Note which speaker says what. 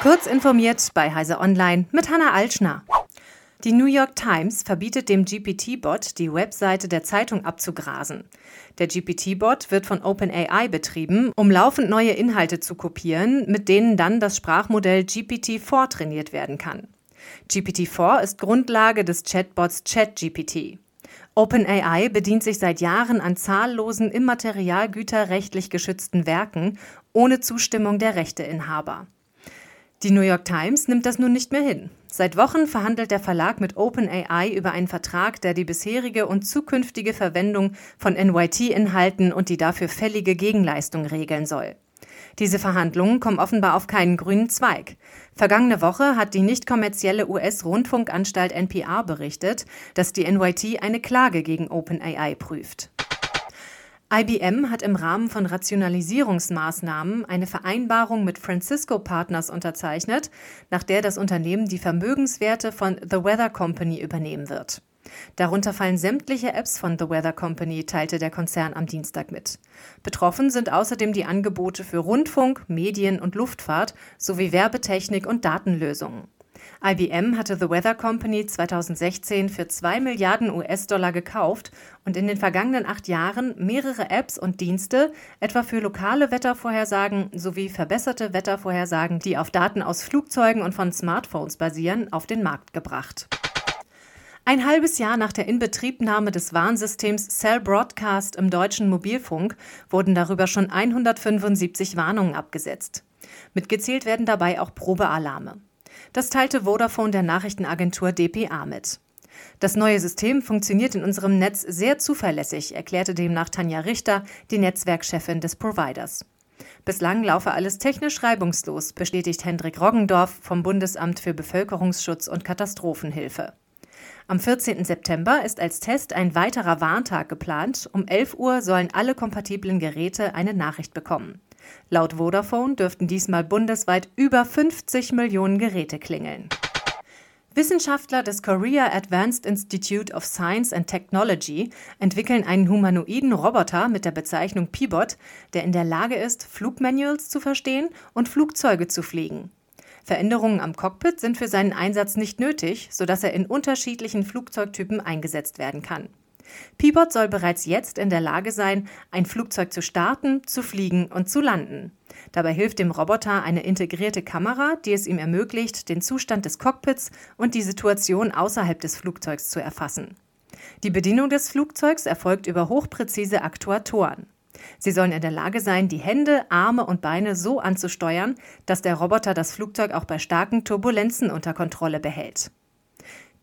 Speaker 1: Kurz informiert bei Heise Online mit Hanna Altschner. Die New York Times verbietet dem GPT-Bot, die Webseite der Zeitung abzugrasen. Der GPT-Bot wird von OpenAI betrieben, um laufend neue Inhalte zu kopieren, mit denen dann das Sprachmodell GPT-4 trainiert werden kann. GPT-4 ist Grundlage des Chatbots ChatGPT. OpenAI bedient sich seit Jahren an zahllosen immaterialgüterrechtlich geschützten Werken ohne Zustimmung der Rechteinhaber. Die New York Times nimmt das nun nicht mehr hin. Seit Wochen verhandelt der Verlag mit OpenAI über einen Vertrag, der die bisherige und zukünftige Verwendung von NYT-Inhalten und die dafür fällige Gegenleistung regeln soll. Diese Verhandlungen kommen offenbar auf keinen grünen Zweig. Vergangene Woche hat die nicht kommerzielle US-Rundfunkanstalt NPR berichtet, dass die NYT eine Klage gegen OpenAI prüft. IBM hat im Rahmen von Rationalisierungsmaßnahmen eine Vereinbarung mit Francisco Partners unterzeichnet, nach der das Unternehmen die Vermögenswerte von The Weather Company übernehmen wird. Darunter fallen sämtliche Apps von The Weather Company, teilte der Konzern am Dienstag mit. Betroffen sind außerdem die Angebote für Rundfunk, Medien und Luftfahrt sowie Werbetechnik und Datenlösungen. IBM hatte The Weather Company 2016 für 2 Milliarden US-Dollar gekauft und in den vergangenen acht Jahren mehrere Apps und Dienste, etwa für lokale Wettervorhersagen sowie verbesserte Wettervorhersagen, die auf Daten aus Flugzeugen und von Smartphones basieren, auf den Markt gebracht. Ein halbes Jahr nach der Inbetriebnahme des Warnsystems Cell Broadcast im deutschen Mobilfunk wurden darüber schon 175 Warnungen abgesetzt. Mitgezählt werden dabei auch Probealarme. Das teilte Vodafone der Nachrichtenagentur dpa mit. Das neue System funktioniert in unserem Netz sehr zuverlässig, erklärte demnach Tanja Richter, die Netzwerkchefin des Providers. Bislang laufe alles technisch reibungslos, bestätigt Hendrik Roggendorf vom Bundesamt für Bevölkerungsschutz und Katastrophenhilfe. Am 14. September ist als Test ein weiterer Warntag geplant. Um 11 Uhr sollen alle kompatiblen Geräte eine Nachricht bekommen. Laut Vodafone dürften diesmal bundesweit über 50 Millionen Geräte klingeln. Wissenschaftler des Korea Advanced Institute of Science and Technology entwickeln einen humanoiden Roboter mit der Bezeichnung Pibot, der in der Lage ist, Flugmanuals zu verstehen und Flugzeuge zu fliegen. Veränderungen am Cockpit sind für seinen Einsatz nicht nötig, sodass er in unterschiedlichen Flugzeugtypen eingesetzt werden kann. Peabot soll bereits jetzt in der Lage sein, ein Flugzeug zu starten, zu fliegen und zu landen. Dabei hilft dem Roboter eine integrierte Kamera, die es ihm ermöglicht, den Zustand des Cockpits und die Situation außerhalb des Flugzeugs zu erfassen. Die Bedienung des Flugzeugs erfolgt über hochpräzise Aktuatoren. Sie sollen in der Lage sein, die Hände, Arme und Beine so anzusteuern, dass der Roboter das Flugzeug auch bei starken Turbulenzen unter Kontrolle behält.